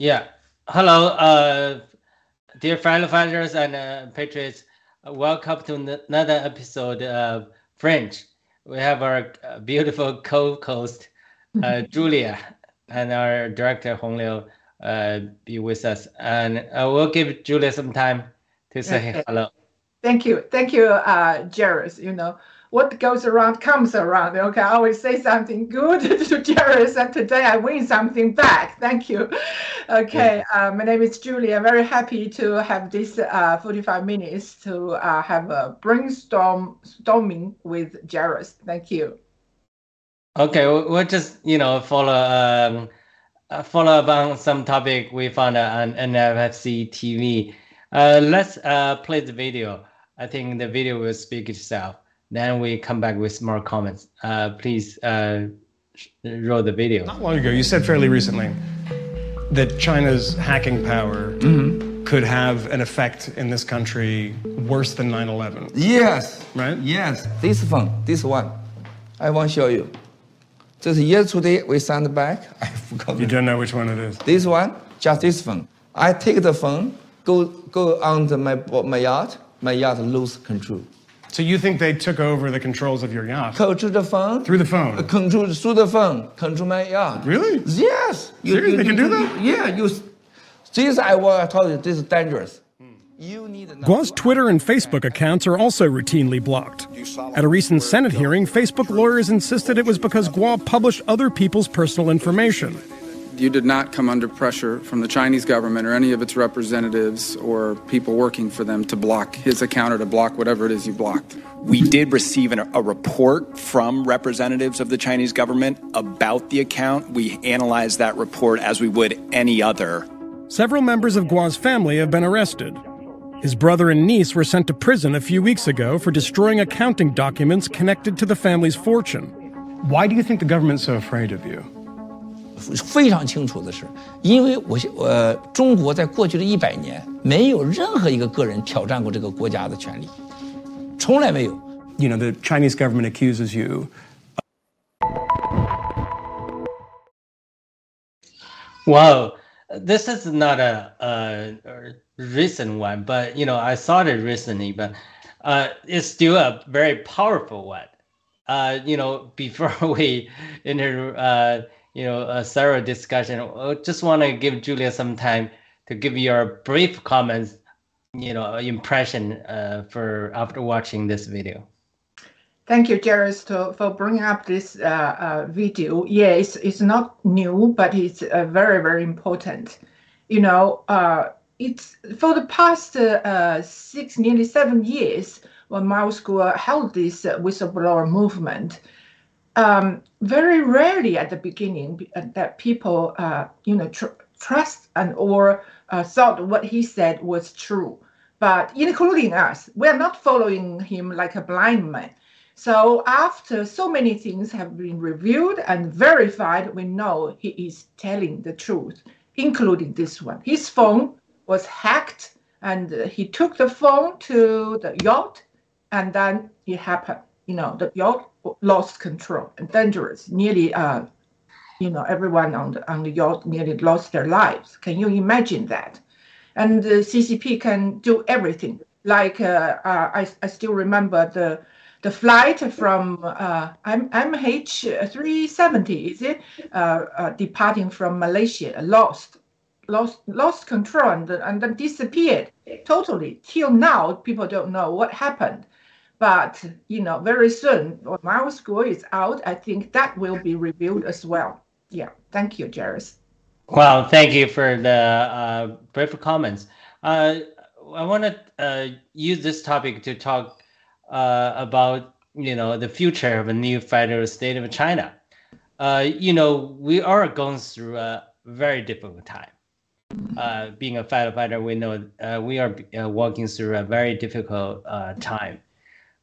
Yeah. Hello, uh, dear firefighters and uh, patriots. Welcome to another episode of Fringe. We have our uh, beautiful co-host, uh, Julia, and our director Hong Liu uh, be with us. And uh, we'll give Julia some time to say Okay. hello. Thank you. Thank you, uh, Jairus. You know, what goes around comes around. Okay, I always say something good to Jairus, and today I win something back. Thank you. Okay, uh, my name is Julie. I'm very happy to have this uh, 45 minutes to uh, have a brainstorm storming with Jairus. Thank you. Okay, we- we'll just you know follow um uh, follow up on some topic we found on NFSC TV. Uh, let's uh play the video. I think the video will speak itself. Then we come back with more comments. Uh, please uh roll the video. Not long ago, you said fairly recently that China's hacking power could have an effect in this country worse than 9 11, Yes. right? Yes. This phone, this one, I want to show you. Just yesterday we sent back. I forgot. You don't know which one it is. This one, just this phone. I take the phone, go go on the, my my yacht. My yacht lose control. So you think they took over the controls of your yacht Control the phone. through the phone? Uh, Control through the phone. Control my yacht. Really? Yes. Seriously, they can do that? Yeah. You. This I want. I told you this is dangerous. You need. to Guo's Twitter and Facebook accounts are also routinely blocked. At a recent Senate hearing, Facebook lawyers insisted it was because Gua published other people's personal information. You did not come under pressure from the Chinese government or any of its representatives or people working for them to block his account or to block whatever it is you blocked. We did receive an, a report from representatives of the Chinese government about the account. We analyzed that report as we would any other. Several members of Guo's family have been arrested. His brother and niece were sent to prison a few weeks ago for destroying accounting documents connected to the family's fortune. Why do you think the government's so afraid of you? 非常清楚的是，因为我呃，中国在过去的一百年，没有任何一个个人挑战过这个国家的权利，从来没有。 You know, the Chinese government accuses you Wow, this is not a, a, a recent one, but you know I saw it recently, but uh, it's still a very powerful one. Uh, you know, before we enter, uh, you know, a thorough discussion, I just want to give Julia some time to give your brief comments, you know, impression uh, for after watching this video. Thank you, Jairus, for bringing up this uh, uh, video. Yeah, it's, it's not new, but it's uh, very, very important. You know, uh, it's for the past uh, six, nearly seven years, when Miles Guo held this whistleblower movement. Um, very rarely at the beginning uh, that people, uh, you know, tr- trust and or uh, thought what he said was true. But including us, we are not following him like a blind man. So after so many things have been reviewed and verified, we know he is telling the truth, including this one. His phone was hacked, and he took the phone to the yacht, and then it happened. You know, the yacht lost control and dangerous. Nearly, uh, you know, everyone on the on the yacht nearly lost their lives. Can you imagine that? And the CCP can do everything. Like uh, uh, I, I still remember the the flight from uh, MH370, is it, uh, uh, departing from Malaysia, lost, lost, lost control and, and then disappeared totally. Till now, people don't know what happened. But you know, very soon, when our school is out, I think that will be reviewed as well. Yeah, thank you, Jairus. Well, thank you for the uh, brief comments. Uh, I want to uh, use this topic to talk uh, about you know the future of a new federal state of China. Uh, you know, we are going through a very difficult time. Uh, being a firefighter, we know uh, we are uh, walking through a very difficult uh, time,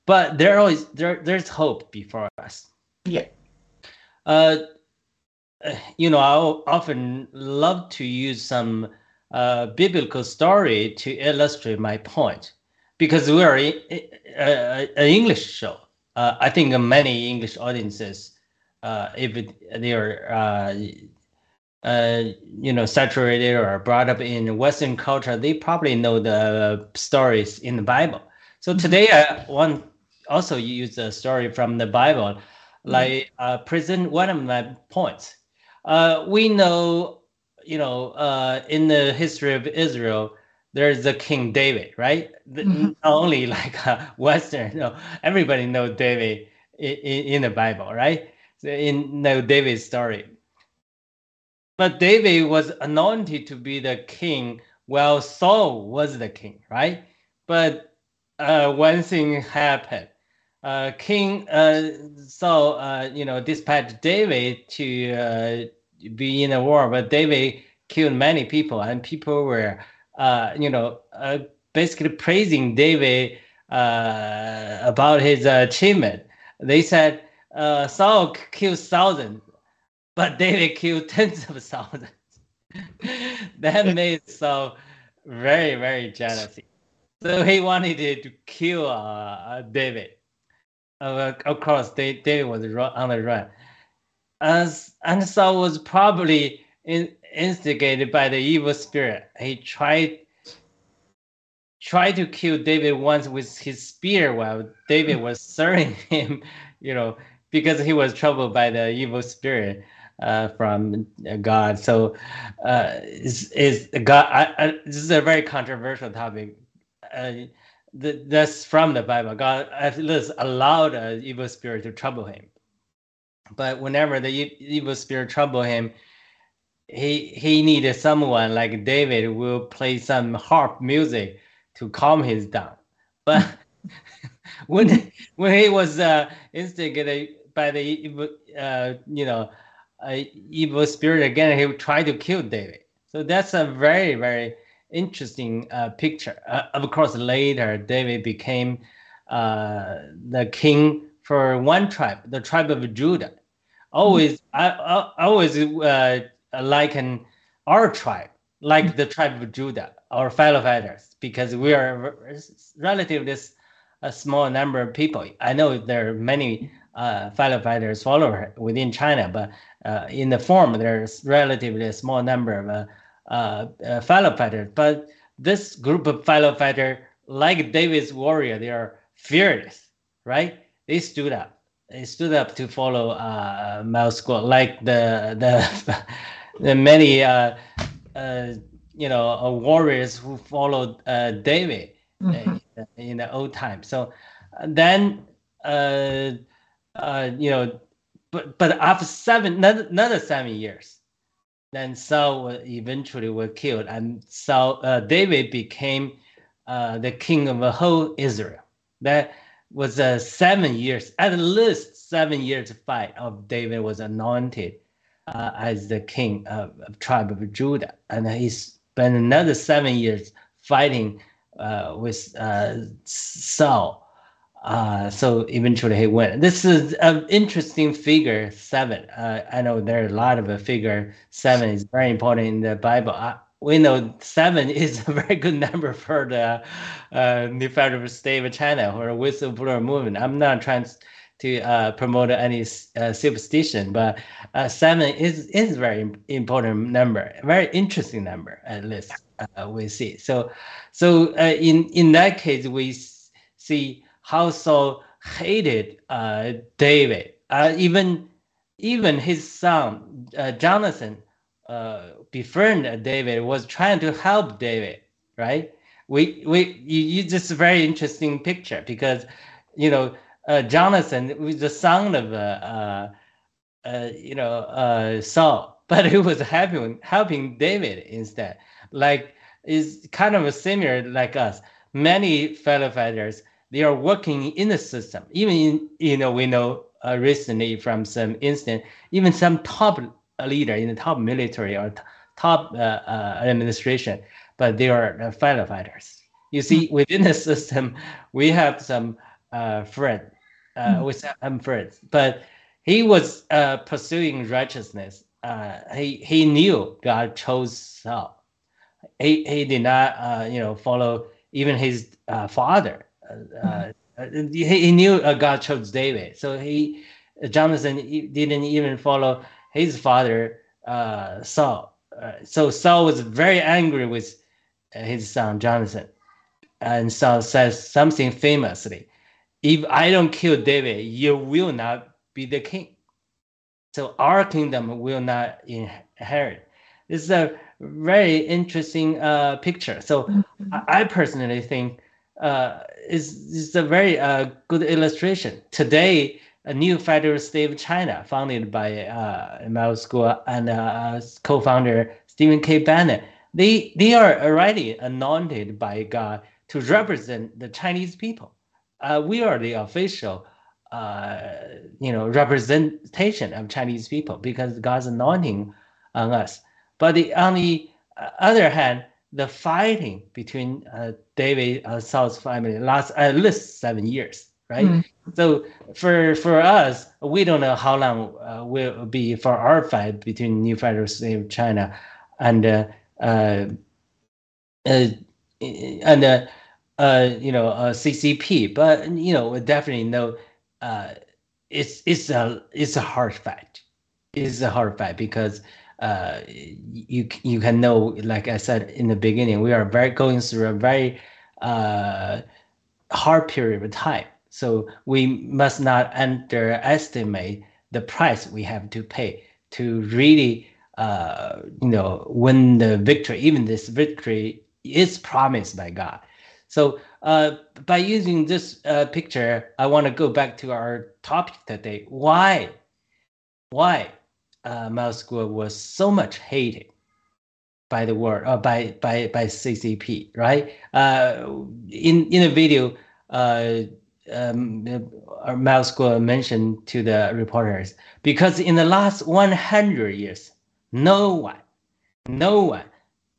but there always there there's hope before us. Yeah. Uh, uh, you know, I often love to use some uh, biblical story to illustrate my point because we are i- uh, an English show. Uh, I think many English audiences, uh, if it, they are uh, uh, you know, saturated or brought up in Western culture, they probably know the stories in the Bible. So Mm-hmm. today I want also use a story from the Bible, Mm-hmm. like uh, present one of my points. Uh, we know, you know, uh, in the history of Israel, there's the King David, right? The- Mhm. Not only like uh, Western, no, everybody know David in, in the Bible, right? So in know David's story. But David was anointed to be the king while Saul was the king, right? But uh, one thing happened. Uh, king uh, Saul, uh, you know, dispatched David to uh, be in a war, but David killed many people, and people were, uh, you know, uh, basically praising David uh, about his achievement. They said uh, Saul killed thousands, but David killed tens of thousands. that made Saul very, very jealous. So he wanted to kill David. Uh, of course, Da- David was on the run. As and Saul was probably in, instigated by the evil spirit. He tried tried to kill David once with his spear while David was serving him, you know, because he was troubled by the evil spirit uh, from uh, God. So, uh, is is God? I, I, this is a very controversial topic. Uh, th- that's from the Bible. God at least allowed an evil spirit to trouble him. But whenever the evil spirit trouble him, he he needed someone like David who will play some harp music to calm his down. But when when he was uh, instigated by the evil, uh, you know, uh, evil spirit again, he tried to kill David. So that's a very very interesting uh, picture. Uh, of course, later David became uh, the king for one tribe, the tribe of Judah. Always, I, I I always uh, liken our tribe like the tribe of Judah, our fellow fighters, because we are relatively a small number of people. I know there are many uh, fellow fighters follower within China, but uh, in the form there's relatively a small number of uh, uh, fellow fighters. But this group of fellow fighter, like David's warrior, they are fearless, right? They stood up. They stood up to follow uh, Miles Guo, like the the the many uh, uh, you know uh, warriors who followed uh, David Mhm. uh, in the old time. So then uh, uh, you know, but but after seven another, another seven years, then Saul eventually was killed, and Saul uh, David became uh, the king of the whole Israel. That was uh, seven years, at least seven years fight of David was anointed uh, as the king of, of tribe of Judah, and he spent another seven years fighting uh, with uh, Saul. Uh, so eventually he went. This is an interesting figure seven. Uh, I know there are a lot of a figure seven is very important in the Bible. Uh, we know seven is a very good number for the uh, New Federal State of China or whistleblower movement. I'm not trying to uh, promote any uh, superstition, but uh, seven is is very important number, very interesting number at least uh, we see. So, so uh, in in that case, we see how Saul hated uh, David. Uh, even even his son uh, Jonathan uh, befriended David was trying to help David. Right? We we you, you very interesting picture because you know uh, Jonathan was the son of uh, you know Saul, but he was helping helping David instead. Like is kind of a similar like us. Many fellow fighters they are working in the system. Even in, you know we know uh, recently from some incident, even some top leader in the top military or t- top uh, uh, administration, but they are uh, fellow fighters. You see, within the system, we have some uh, friend, uh, with some friends, but he was uh, pursuing righteousness. Uh, he he knew God chose Saul. He he did not uh, you know follow even his uh, father. Uh, uh, he, he knew uh, God chose David, so he Jonathan didn't even follow his father uh, Saul. Uh, so Saul was very angry with uh, his son Jonathan, and Saul says something famously: "If I don't kill David, you will not be the king. So our kingdom will not inherit." This is a very interesting uh, picture. So mm-hmm. I, I personally think uh, is is a very uh, good illustration. Today, a new federal state of China, founded by uh, Miles Guo and uh, co-founder Stephen K. Bannon, they they are already anointed by God to represent the Chinese people. Uh, we are the official, uh, you know, representation of Chinese people because God's anointing on us. But the, on the other hand, the fighting between uh, David uh, Saul's family lasts at least seven years, right? Mm. So for for us, we don't know how long uh, will be for our fight between New Federal State of China and uh, uh, uh and uh, uh, you know uh, CCP, but you know we definitely know uh, it's it's a it's a hard fight. It's a hard fight because uh, you you can know, like I said in the beginning, we are very going through a very uh, hard period of time. So we must not underestimate the price we have to pay to really, uh, you know, win the victory. Even this victory is promised by God. So uh, by using this uh, picture, I want to go back to our topic today. Why? Why uh, School was so much hated by the world, uh, by by by CCP, right? Uh, in in the video, uh, um, Miles Guo mentioned to the reporters because in the last 100 years, no one, no one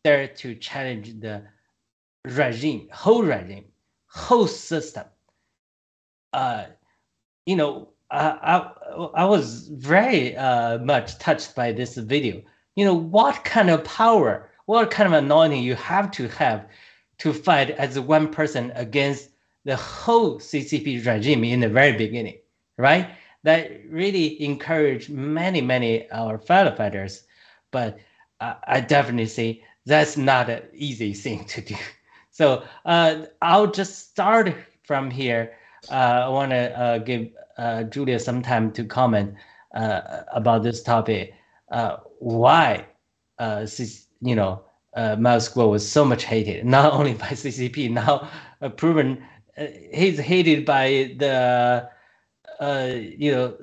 dared to challenge the regime, whole regime, whole system. Uh, you know, I, I, was very uh, much touched by this video. You know, what kind of power, what kind of anointing you have to have to fight as one person against the whole CCP regime in the very beginning, right? That really encouraged many, many our fellow fighters. But uh, I definitely say that's not an easy thing to do. So uh, I'll just start from here. Uh, I want to uh, give uh, Julia some time to comment about this topic. Why, you know, uh, Miles Guo was so much hated, not only by CCP, now uh, proven uh, he's hated by the, uh, you know,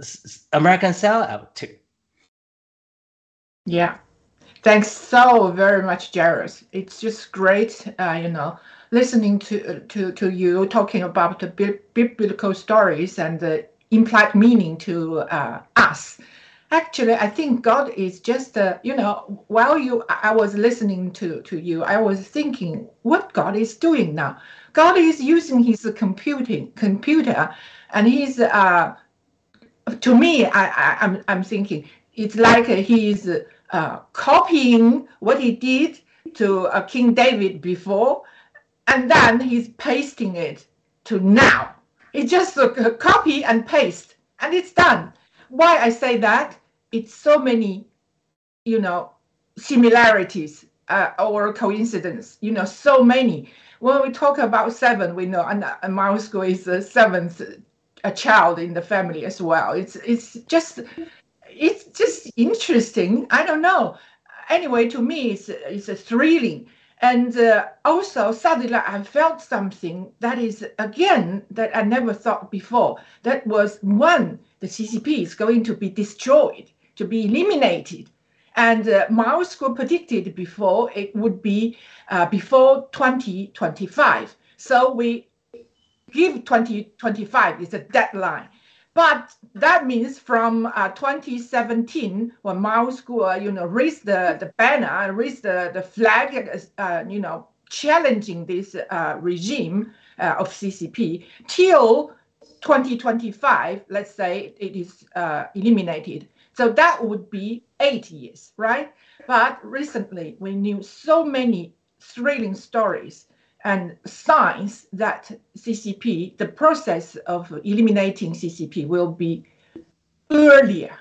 American sellout too. Yeah. Thanks so very much, Jairus. It's just great, you know, listening to to to you talking about the biblical stories and the implied meaning to uh, us. Actually, I think God is just, uh, you know, while you, I was listening to, to you, I was thinking what God is doing now. God is using his computing computer, and he's, uh, to me, I, I, I'm, I'm thinking it's like he's uh, copying what he did to uh, King David before, and then he's pasting it to now it's just a copy and paste, and it's done. Why I say that? It's so many, you know, similarities uh, or coincidence. You know, so many. When we talk about seven, we know, and, and Mao is the seventh a child in the family as well. It's it's just it's just interesting. I don't know. Anyway, to me, it's it's a thrilling and uh, also suddenly I felt something that is again that I never thought before. That was one, the CCP is going to be destroyed, to be eliminated. And uh, Miles Guo predicted before it would be uh, before 2025. So we give 2025 is a deadline. But that means from uh, 2017, when Miles Guo, uh, you know, raised the, the banner, raised the, the flag, uh, you know, challenging this uh, regime uh, of CCP, till 2025, let's say it is uh, eliminated. So that would be eight years, right? But recently, we knew so many thrilling stories and signs that CCP, the process of eliminating CCP will be earlier.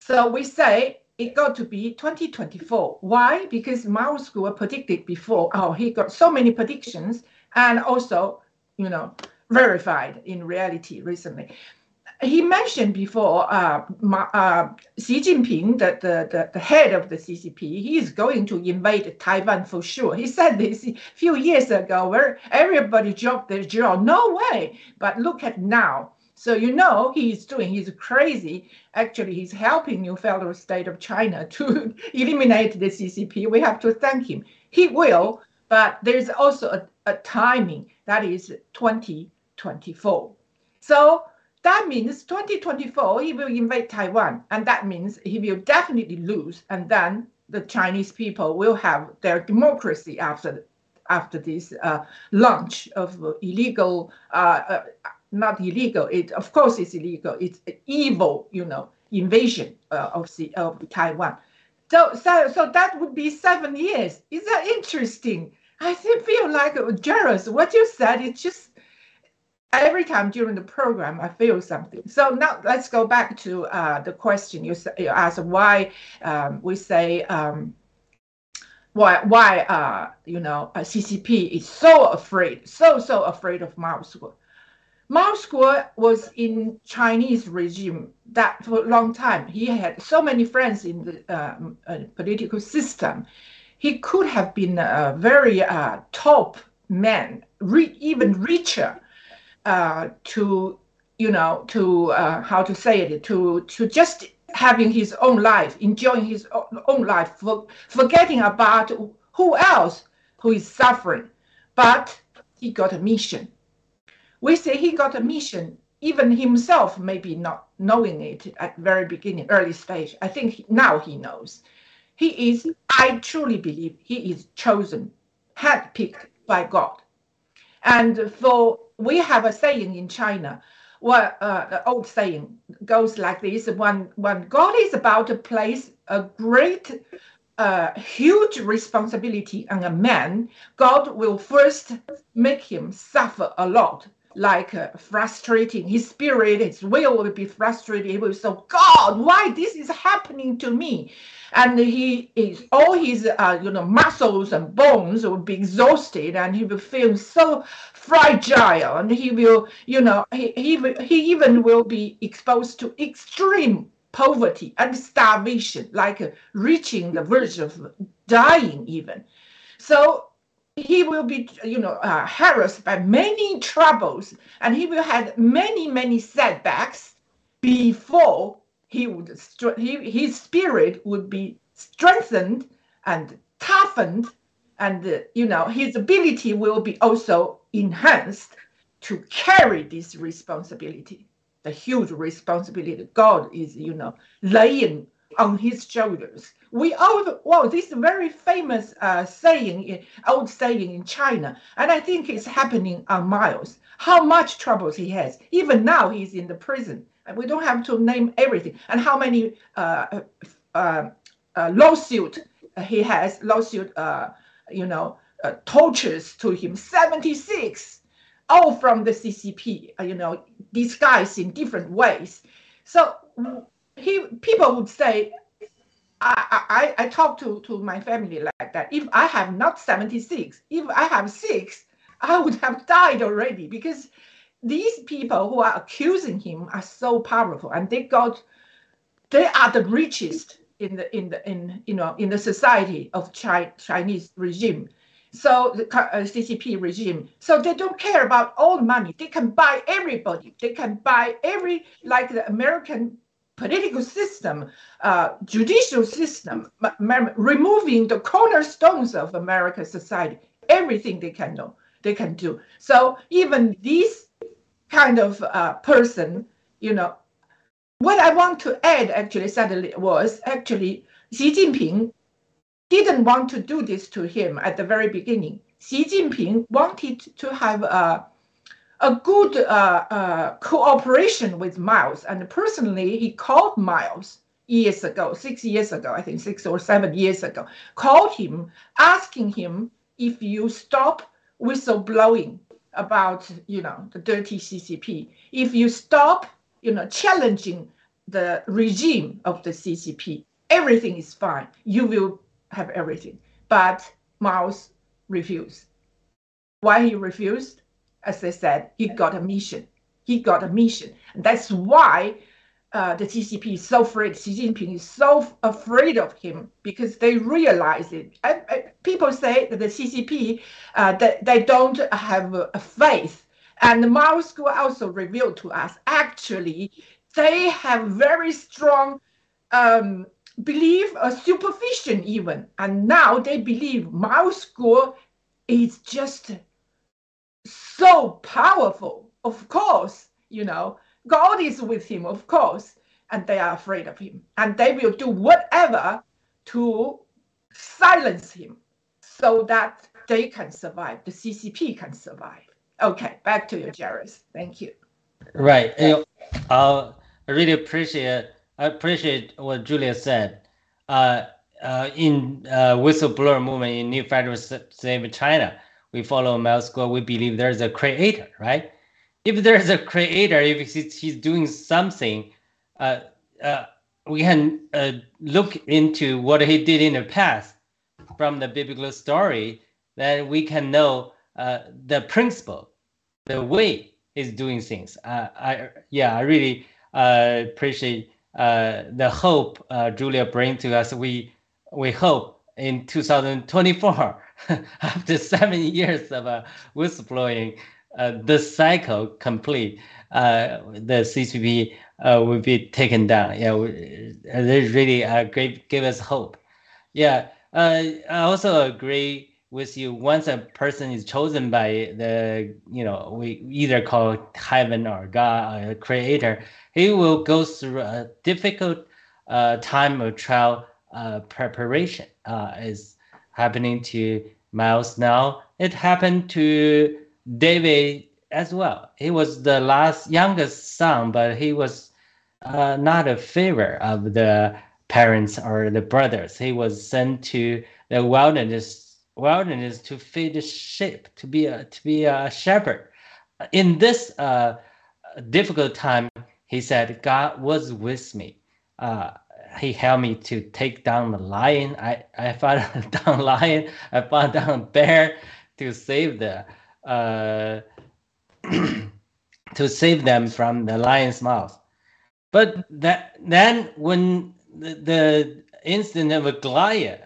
So we say it got to be 2024. Why? Because Miles Guo predicted before. Oh, he got so many predictions and also, you know, verified in reality recently. He mentioned before uh, uh, Xi Jinping, the, the, the, head of the CCP, he is going to invade Taiwan for sure. He said this a few years ago where everybody dropped their jaw. No way. But look at now. So you know he's doing, he's crazy. Actually, he's helping New Federal State of China to eliminate the CCP. We have to thank him. He will, but there's also a, a timing that is 2024. So that means 2024 he will invade Taiwan, and that means he will definitely lose, and then the Chinese people will have their democracy after after this uh, launch of illegal, uh, uh, not illegal. It of course it's illegal. It's evil, you know, invasion uh, of the, of Taiwan. So so so that would be seven years. Is that interesting? I feel like Jairus, what you said, it's just every time during the program, I feel something. So now let's go back to uh, the question you, you asked why um, we say um, why why uh, you know uh, CCP is so afraid, so so afraid of Miles Guo. Miles Guo was in Chinese regime that for a long time. He had so many friends in the um, uh, political system. He could have been a very uh, top man, re- even richer uh, to you know to uh, how to say it to to just having his own life enjoying his own life for, forgetting about who else who is suffering. But he got a mission. We say he got a mission even himself maybe not knowing it at very beginning early stage. I think now he knows. He is i truly believe he is chosen handpicked by god. And for we have a saying in China. Well, uh, the old saying goes like this: when when God is about to place a great, uh, huge responsibility on a man, God will first make him suffer a lot like uh, frustrating. His spirit, his will will be frustrated. He will say, God, why this is happening to me? And he is all his uh, you know muscles and bones will be exhausted, and he will feel so fragile, and he will you know he he, he even will be exposed to extreme poverty and starvation, like uh, reaching the verge of dying even. So he will be, you know, uh, harassed by many troubles, and he will have many, many setbacks before he would, he, his spirit would be strengthened and toughened, and uh, you know, his ability will be also enhanced to carry this responsibility, the huge responsibility God is, you know, laying on his shoulders. We all well this very famous uh, saying old saying in china and i think it's happening on miles how much troubles he has. Even now he's in the prison and we don't have to name everything and how many uh, uh, uh, uh lawsuit he has lawsuit uh, you know tortures to him. 76 all from the ccp you know disguised in different ways. So he people would say I, I, I talk to, to my family like that. If I have not 76, if I have six, I would have died already because these people who are accusing him are so powerful and they got they are the richest in the in the in you know in the society of Chi, Chinese regime. So the uh, CCP regime. So they don't care about all the money. They can buy everybody. They can buy every like the American political system, uh, judicial system, removing the cornerstones of American society, everything they can know, they can do. So even this kind of uh, person, you know, what I want to add actually suddenly was actually Xi Jinping didn't want to do this to him at the very beginning. Xi Jinping wanted to have a a good uh, uh, cooperation with Miles. And personally, he called Miles years ago, six years ago, I think six or seven years ago, called him, asking him if you stop whistleblowing about, you know, the dirty CCP, if you stop, you know, challenging the regime of the CCP, everything is fine. You will have everything. But Miles refused. Why he refused? As I said, he got a mission. He got a mission. And that's why uh, the CCP is so afraid. Xi Jinping is so afraid of him because they realize it. I, people say that the CCP uh, that they don't have a, faith, and Miles Guo also revealed to us actually they have very strong um, belief, a supervision even, and now they believe Miles Guo is just so powerful. Of course, you know God is with him, of course, and they are afraid of him. And they will do whatever to silence him so that they can survive, the CCP can survive. Okay, back to you, Jairus. Thank you. Right. You know, I really appreciate I appreciate what Julia said. Uh, uh, in uh, whistleblower movement in New Federal State of China, we follow Miles Guo. We believe there's a creator, right? if there's a creator, if he's, doing something, uh, uh, we can uh, look into what he did in the past from the biblical story, then we can know uh, the principle, the way he's doing things. Uh, I yeah, I really uh, appreciate the hope Julia brings to us. We we hope in 2024, after seven years of uh, whistleblowing, uh, the cycle complete, uh, the CCP uh, will be taken down. Yeah, they really uh, great, give us hope. Yeah, uh, I also agree with you. Once a person is chosen by the, you know, we either call heaven or God or creator, he will go through a difficult uh, time of trial uh, preparation. Uh, is happening to Miles now. It happened to David as well. He was the last youngest son, but he was uh, not a favor of the parents or the brothers. He was sent to the wilderness wilderness to feed the sheep, to be a to be a shepherd. In this uh, difficult time, he said, "God was with me. Uh, he helped me to take down the lion. I I fought down lion. I fought down bear to save the." uh, to save them from the lion's mouth. But that then when the, the incident of Goliath,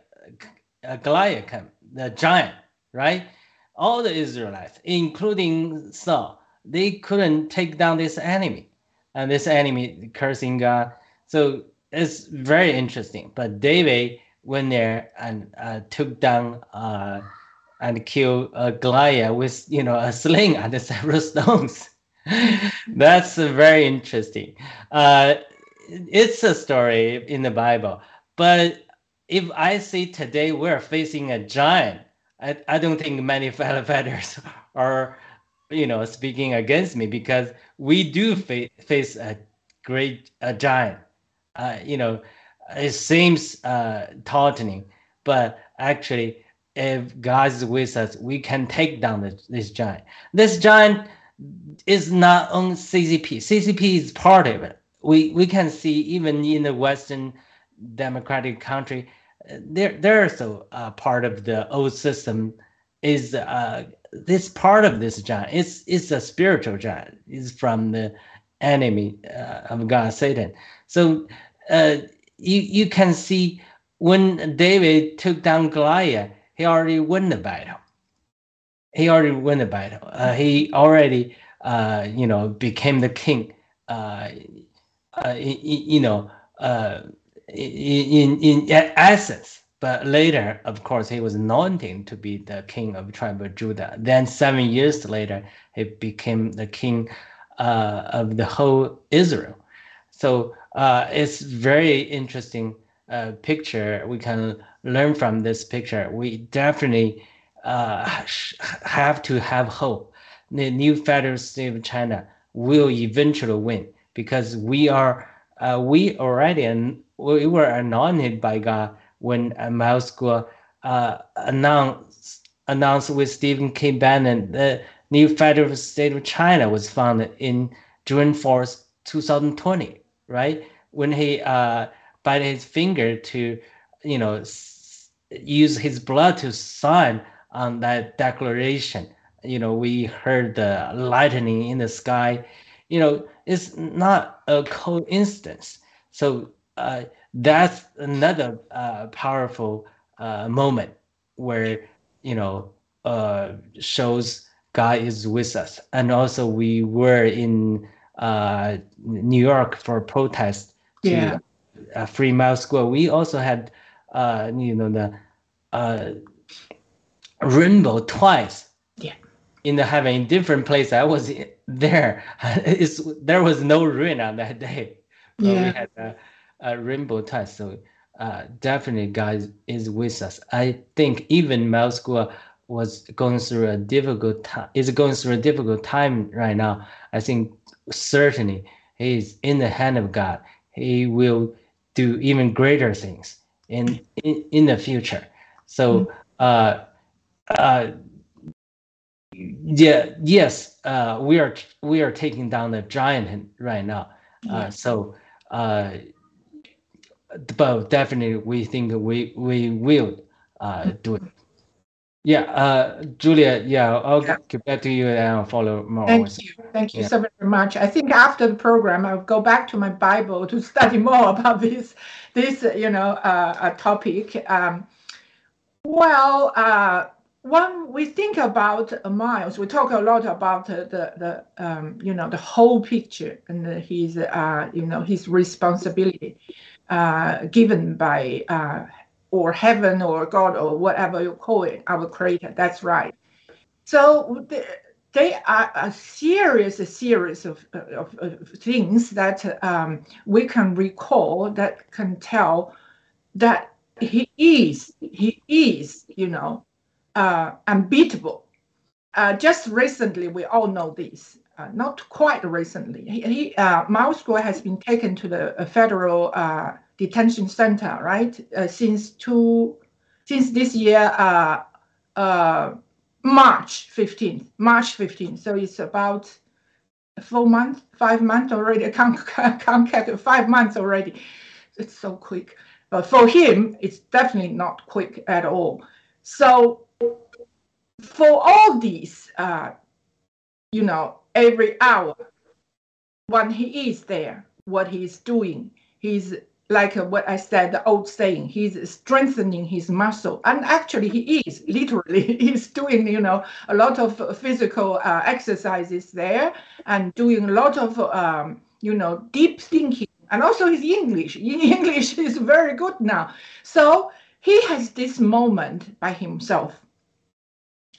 uh, Goliath came, the giant, right? All the Israelites, including Saul, they couldn't take down this enemy, and this enemy cursing God. So it's very interesting. But David went there and uh, took down uh, and killed a Goliath with you know a sling and several stones. That's very interesting. Uh, it's a story in the Bible, but if I see today we're facing a giant, I, I don't think many fellow fighters are you know speaking against me because we do fa- face a great a giant. Uh, you know, it seems uh, taunting, but actually if God is with us, we can take down this, this giant. This giant is not on CCP. CCP is part of it. We we can see even in the Western democratic country, they're they're also uh, part of the old system. Is uh, this part of this giant? It's it's a spiritual giant. It's from the enemy uh, of God, Satan. So uh, you you can see when David took down Goliath he already won the battle. He already won the battle. Uh, he already, uh, you know, became the king. Uh, uh you know, uh, in in essence. But later, of course, he was anointed to be the king of tribe of Judah. Then seven years later, he became the king uh, of the whole Israel. So it's very interesting picture. We can learn from this picture, we definitely uh, have to have hope. The new federal state of China will eventually win because we are uh, we already and we were anointed by God when uh, Miles Guo uh, announced announced with Stephen K. Bannon the new federal state of China was founded in June 4th, 2020, right? When he uh, bite his finger to, you know, use his blood to sign on that declaration. You know, we heard the lightning in the sky. You know, it's not a coincidence. So uh, that's another uh, powerful uh, moment where you know uh, shows God is with us. And also, we were in uh, New York for protest to Yeah. uh, Free Miles Guo. We also had, uh, you know, the uh, rainbow twice. Yeah. In the heaven, in different place. I was there. It's there was no rain on that day. But we had a, a rainbow twice. So uh, definitely God is, with us. I think even Miles Guo was going through a difficult time. Is going through a difficult time right now. I think certainly he is in the hand of God. He will do even greater things in in, in the future. So uh uh yeah yes uh we are we are taking down the giant right now. Uh so uh but definitely we think we we will uh do it. Yeah, uh Julia, yeah, I'll Yeah. get back to you and I'll follow more. Thank you. Thank you Yeah. so very much. I think after the program, I'll go back to my Bible to study more about this, this you know, uh, uh, topic. Um, well, uh, when we think about uh, Miles, we talk a lot about uh, the the um, you know the whole picture and his uh, you know his responsibility uh, given by uh, or heaven or God or whatever you call it, our Creator. That's right. So the, they are a series, a series of, of, of things that um, we can recall that can tell that he is, he is, you know, uh, unbeatable. Uh, just recently, we all know this. Uh, not quite recently. He, he uh, Miles Guo has been taken to the uh, federal uh, detention center, right? Uh, since two, since this year, uh, uh, March 15th, March 15th. So it's about four months, five months already. I can't, can't calculate, five months already. It's so quick. But for him, it's definitely not quick at all. So for all these, uh, you know, every hour, when he is there, what he's doing, he's like uh, what I said, the old saying, he's strengthening his muscle. And actually, he is literally, he's doing, you know, a lot of physical uh, exercises there and doing a lot of, um, you know, deep thinking. And also his English. English is very good now. So he has this moment by himself.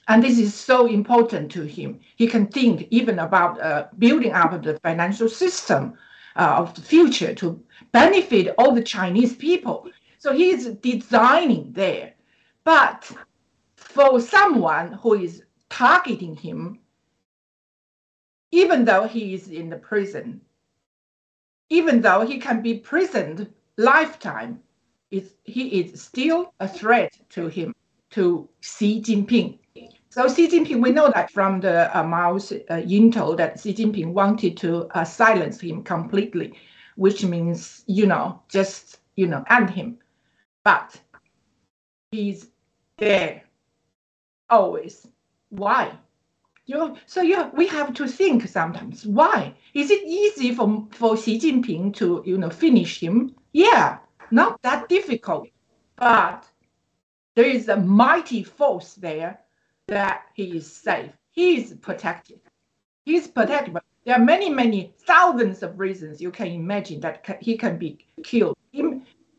And this is so important to him. He can think even about uh, building up the financial system uh, of the future to benefit all the Chinese people. So he is designing there. But for someone who is targeting him, even though he is in the prison, even though he can be prisoned lifetime, he is still a threat to him, to Xi Jinping. So Xi Jinping, we know that from the uh, Mao's uh, intel that Xi Jinping wanted to uh, silence him completely, which means, you know, just, you know, end him. But he's there always. Why? You so yeah, we have to think sometimes. Why is it easy for for Xi Jinping to you know finish him? Yeah, not that difficult, but there is a mighty force there that he is safe. He is protected. He is protected. But there are many, many thousands of reasons you can imagine that he can be killed.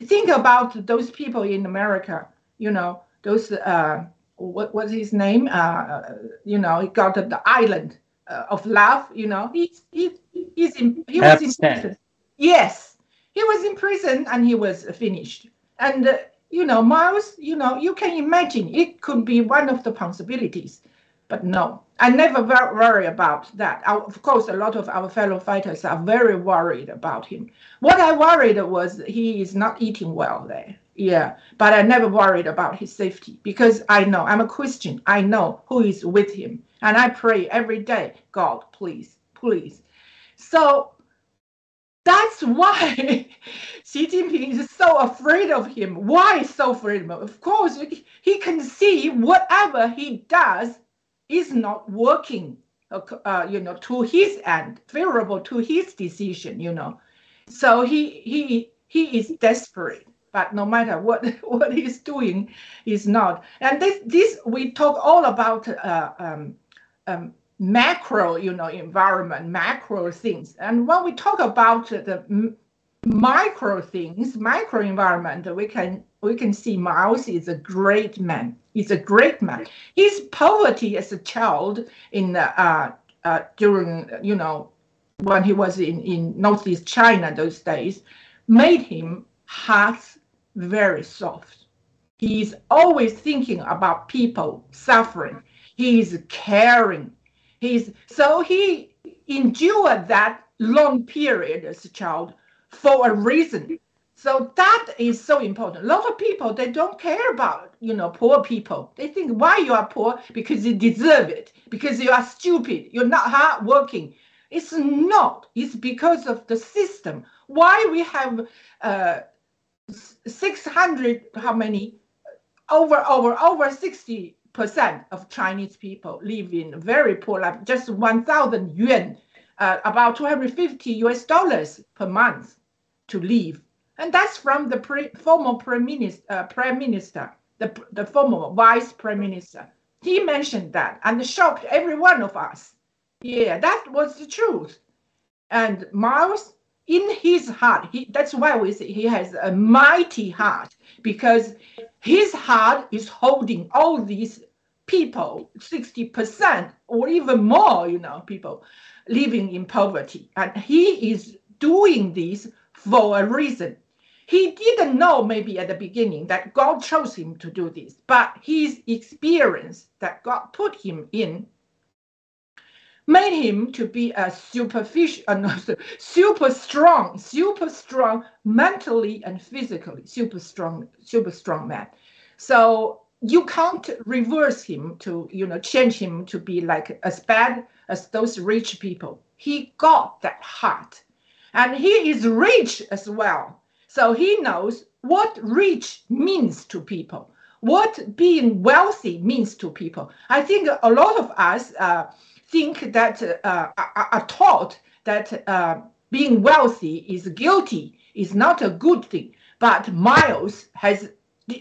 Think about those people in America. You know those. Uh, what was his name? Uh, you know, he got the, the island uh, of love. You know, he he he's in he was in prison. Yes, he was in prison and he was finished. And uh, you know, Miles, you know, you can imagine it could be one of the possibilities, but no, I never worry about that. Of course, a lot of our fellow fighters are very worried about him. What I worried was he is not eating well there. Yeah, but I never worried about his safety because I know I'm a Christian. I know who is with him, and I pray every day, God, please, please. So That's why Xi Jinping is so afraid of him. Why so afraid of him? Of course, he can see whatever he does is not working, uh, you know, to his end, favorable to his decision, you know. So he he he is desperate. But no matter what what he's doing, is not. And this this we talk all about uh, um, um, macro, you know, environment, macro things. And when we talk about the micro things, micro environment, we can we can see Miles is a great man. He's a great man. His poverty as a child in the, uh, uh, during you know when he was in in northeast China those days made him heart very soft. He's always thinking about people suffering. He's caring. He's so he endured that long period as a child for a reason. So that is so important. A lot of people they don't care about you know poor people. They think why you are poor because you deserve it because you are stupid. You're not hardworking. It's not. It's because of the system. Why we have uh, 600 how many over over over 60 percent of Chinese people live in very poor life. Just 1,000 yuan, uh, about 250 US dollars per month to live, and that's from the pre, former prime minister, uh, prime minister, the the former vice prime minister. He mentioned that and shocked every one of us. Yeah, that was the truth. And Miles, in his heart, he, that's why we say he has a mighty heart because his heart is holding all these people, 60% or even more, you know, people living in poverty. And he is doing this for a reason. He didn't know maybe at the beginning that God chose him to do this, but his experience that God put him in made him to be a superficial, uh, no, super strong, super strong mentally and physically, super strong, super strong man. So you can't reverse him to, you know, change him to be like as bad as those rich people. He got that heart, and he is rich as well. So he knows what rich means to people, what being wealthy means to people. I think a lot of us. Uh, think that uh, are, taught that uh, being wealthy is guilty, is not a good thing. But Miles has,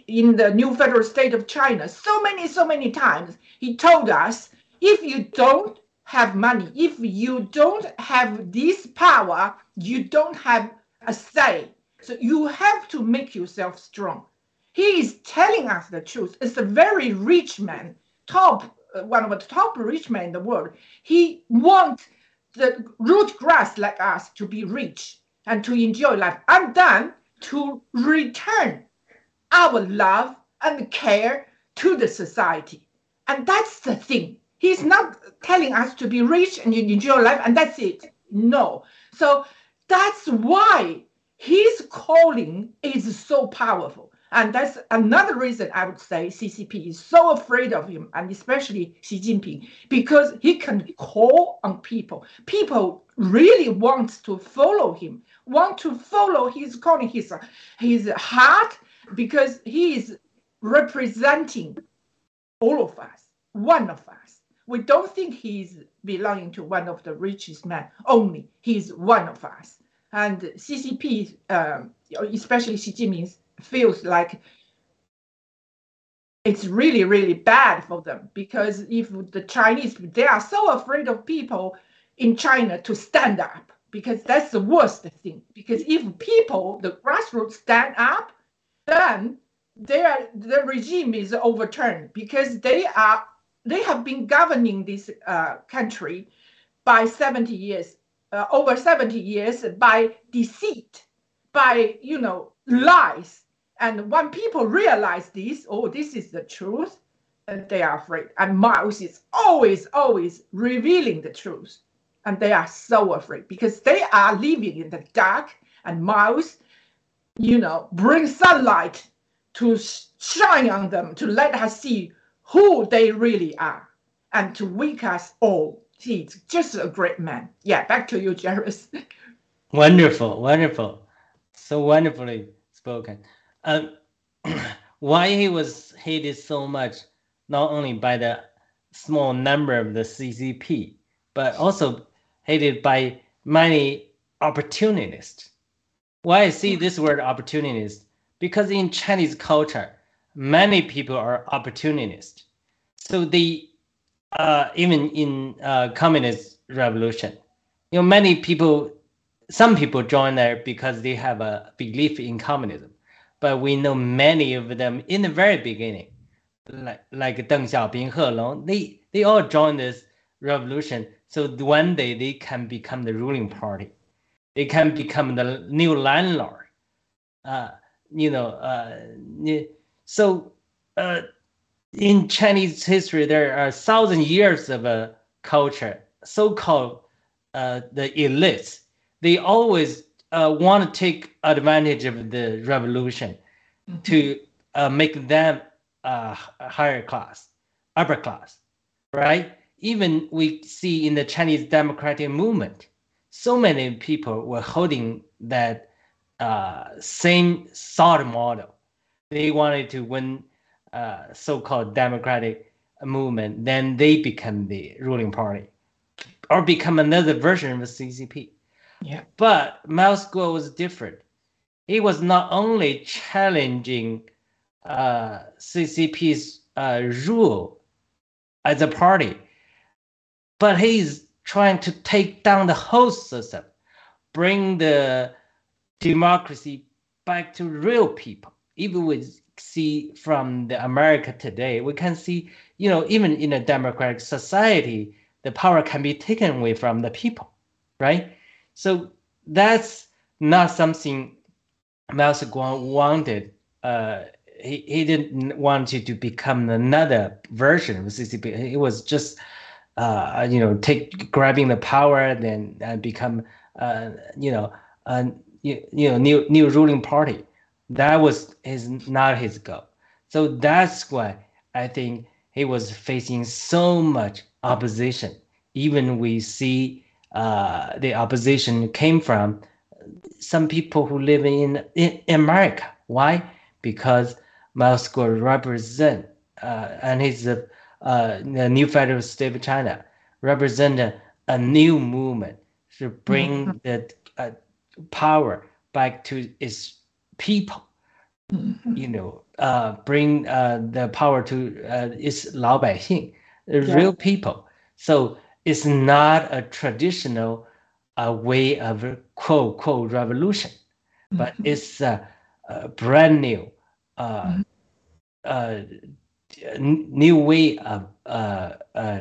in the new federal state of China, so many, so many times, he told us if you don't have money, if you don't have this power, you don't have a say. So you have to make yourself strong. He is telling us the truth. It's a very rich man, top one of the top rich men in the world, he wants the root grass like us to be rich and to enjoy life, and then to return our love and care to the society. And that's the thing. He's not telling us to be rich and enjoy life, and that's it. No. So that's why his calling is so powerful. And that's another reason I would say CCP is so afraid of him, and especially Xi Jinping, because he can call on people. People really want to follow him, want to follow his calling, his, his heart, because he is representing all of us, one of us. We don't think he's belonging to one of the richest men only. He's one of us. And CCP, um, especially Xi Jinping, feels like it's really really bad for them because if the chinese they are so afraid of people in china to stand up because that's the worst thing. Because if people the grassroots stand up then their the regime is overturned because they are they have been governing this uh, country by 70 years uh, over 70 years by deceit by you know lies and when people realize this, oh, this is the truth, and they are afraid. And Miles is always, always revealing the truth. And they are so afraid because they are living in the dark. And Miles, you know, brings sunlight to shine on them, to let us see who they really are, and to wake us all. He's just a great man. Yeah, back to you, Jairus. Wonderful, wonderful, so wonderfully spoken. Um, why he was hated so much, not only by the small number of the CCP, but also hated by many opportunists. Why I see this word opportunist? Because in Chinese culture, many people are opportunists. So they, uh, even in uh, communist revolution, you know, many people, some people join there because they have a belief in communism, but we know many of them in the very beginning, like like Deng Xiaoping, He Long, they they all joined this revolution so one day they can become the ruling party, they can become the new landlord. Uh, you know, uh, so uh, in Chinese history, there are thousand years of a culture, so-called uh, the elites. They always uh, want to take advantage of the revolution mm-hmm. to uh, make them uh, higher class, upper class, right? Even we see in the Chinese democratic movement, so many people were holding that uh, same thought model. They wanted to win uh, so-called democratic movement, then they become the ruling party, or become another version of the CCP. Yeah. But Miles Guo was different. He was not only challenging uh, CCP's uh, rule as a party, but he's trying to take down the whole system, bring the democracy back to real people. Even we see from the America today, we can see, you know, even in a democratic society, the power can be taken away from the people, right? So that's not something Mao Zedong wanted. Uh, he, he didn't want you to become another version of CCP. It was just, uh, you know, take grabbing the power, then uh, become, uh, you know, you, you know, new new ruling party. That was his not his goal. So that's why I think he was facing so much opposition. Even we see uh, the opposition came from some people who live in, in America. Why? Because Mao Zedong represent uh, and he's the, uh, the new federal state of China represent a, a new movement to bring mm-hmm. the uh, power back to its people. Mm-hmm. You know, uh, bring uh, the power to its Lao Baixing, the yeah. real people. So it's not a traditional uh, way of quote quote revolution, but mm-hmm. it's a, a, brand new, uh, mm-hmm. uh, new way of uh, uh,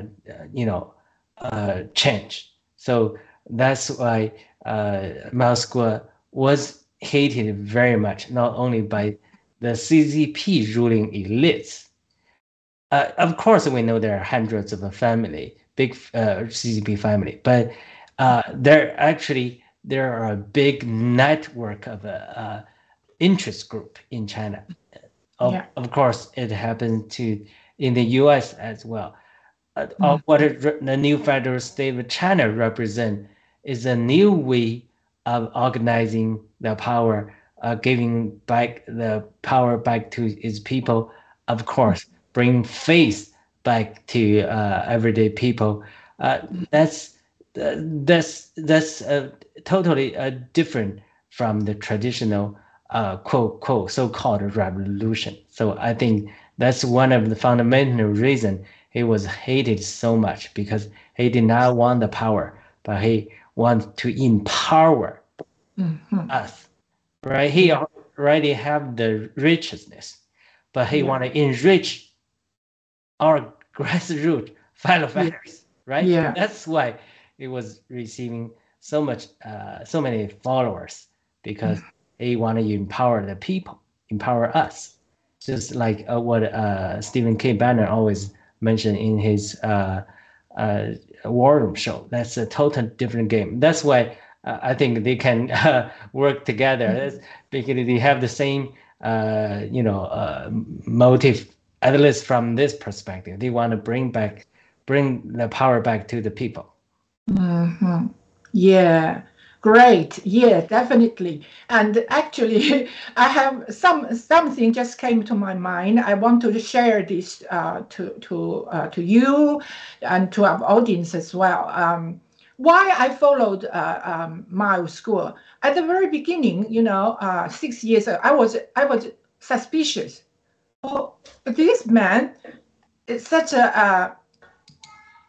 you know uh, change. So that's why Miles Guo was hated very much, not only by the CCP ruling elites. of course, we know there are hundreds of family big uh, CCP family, but uh, there actually there are a big network of uh, uh, interest group in China. Of, yeah. of course, it happened to in the U.S. as well. Uh, mm. what it, the new federal state of China represent is a new way of organizing the power, uh, giving back the power back to its people. Of course, bring faith back to uh, everyday people. Uh, that's that's that's uh, totally uh, different from the traditional uh, quote quote so-called revolution. So I think that's one of the fundamental reason he was hated so much because he did not want the power, but he wants to empower mm-hmm. us. Right? He already have the richness, but he yeah. want to enrich our grassroots fellow fighters, right? Yeah. That's why it was receiving so much, uh, so many followers because they wanted to empower the people, empower us. Just like uh, what uh, Stephen K. Bannon always mentioned in his uh, uh, War Room show. That's a total different game. That's why uh, I think they can uh, work together mm-hmm. because they have the same, uh, you know, uh, motive at least from this perspective, they want to bring back, bring the power back to the people. Mm-hmm. Yeah, Great. Yeah, definitely. And actually, I have some something just came to my mind. I want to share this uh, to to uh, to you and to our audience as well. Um, why I followed uh, um, Miles Guo at the very beginning, you know, uh, six years ago, I was I was suspicious. Oh, this man is such a, a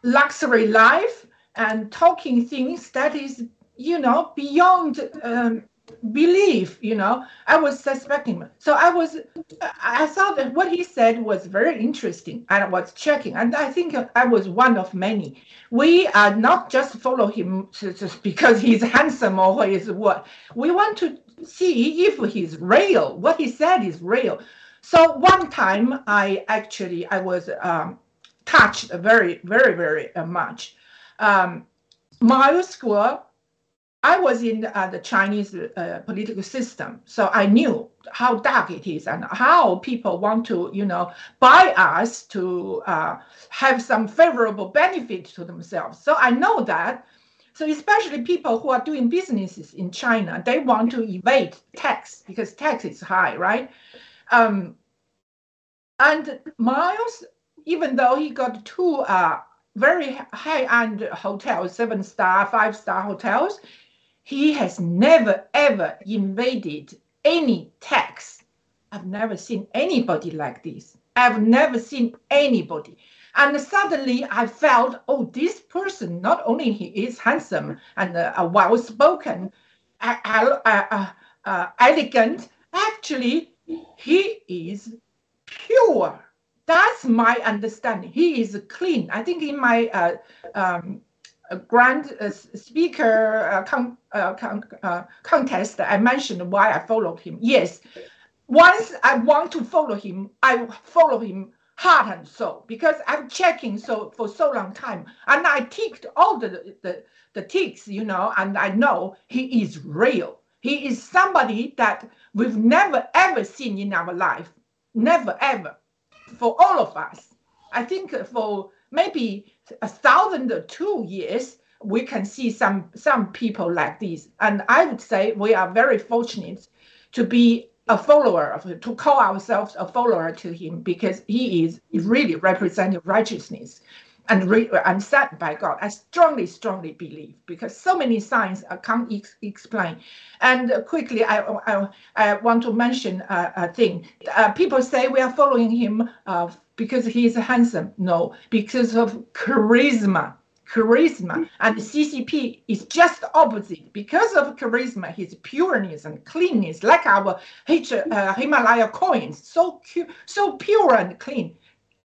luxury life and talking things that is you know, beyond um, belief, you know, I was suspecting. So I was, I thought that what he said was very interesting and I was checking. And I think I was one of many. We are not just follow him just because he's handsome or he is what. We want to see if he's real, what he said is real. So one time I actually, I was um, touched very, very, very uh, much. Um, my school I was in uh, the Chinese uh, political system, so I knew how dark it is and how people want to, you know, buy us to uh, have some favorable benefit to themselves. So I know that. So especially people who are doing businesses in China, they want to evade tax because tax is high, right? Um, and Miles, even though he got two uh, very high-end hotels, seven-star, five-star hotels, he has never ever invaded any tax. I've never seen anybody like this. I've never seen anybody. And suddenly I felt, oh, this person, not only he is handsome and uh, well spoken, uh, uh, elegant, actually, he is pure. That's my understanding. He is clean. I think in my uh, um, grand uh, speaker uh, con, uh, con, uh, contest, I mentioned why I followed him. Yes, once I want to follow him, I follow him heart and soul because I'm checking so for so long time, and I ticked all the the the ticks, you know, and I know he is real. He is somebody that we've never ever seen in our life, never ever, for all of us. I think for maybe a thousand or two years, we can see some some people like this. And I would say we are very fortunate to be a follower of to call ourselves a follower to him because he is really representing righteousness and re, and set by God. I strongly, strongly believe because so many signs I can't ex- explain. And quickly, I, I, I want to mention a, a thing. Uh, people say we are following him uh, because he is handsome. No, because of charisma. Charisma and CCP is just opposite. Because of charisma, his pureness and cleanness, like our H, uh, Himalaya coins, so so pure and clean.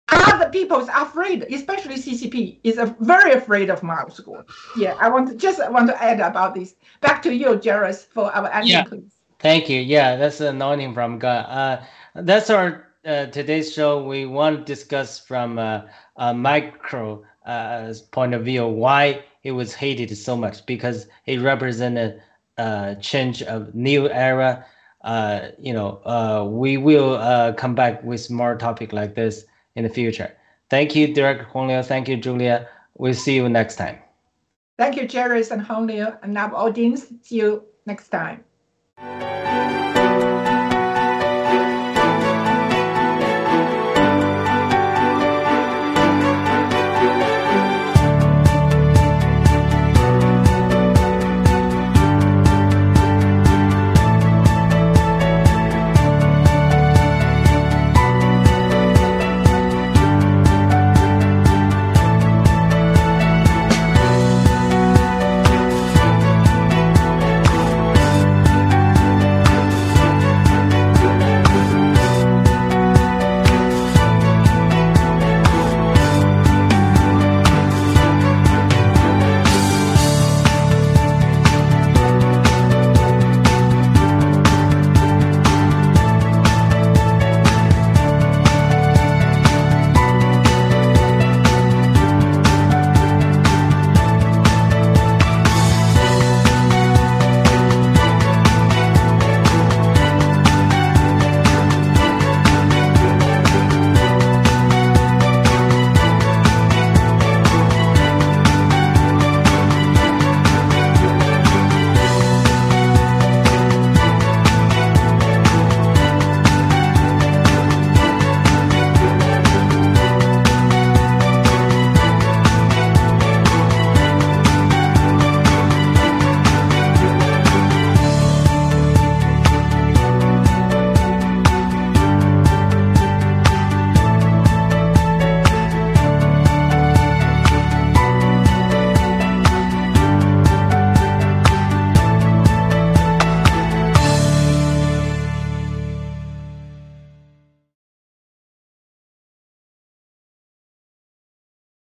Other people are afraid, especially CCP, is very afraid of Miles Guo. Yeah, I want to just want to add about this. Back to you, Jairus, for our answer, yeah. please. Thank you. Yeah, that's an anointing from God. Uh, that's our uh, today's show, we want to discuss from a, a micro uh, point of view why it was hated so much because it represented a change of new era. Uh, you know, uh, we will uh, come back with more topic like this in the future. Thank you, Director Hongliu. Thank you, Julia. We'll see you next time. Thank you, Jerry and Hongliu, and our audience. See you next time.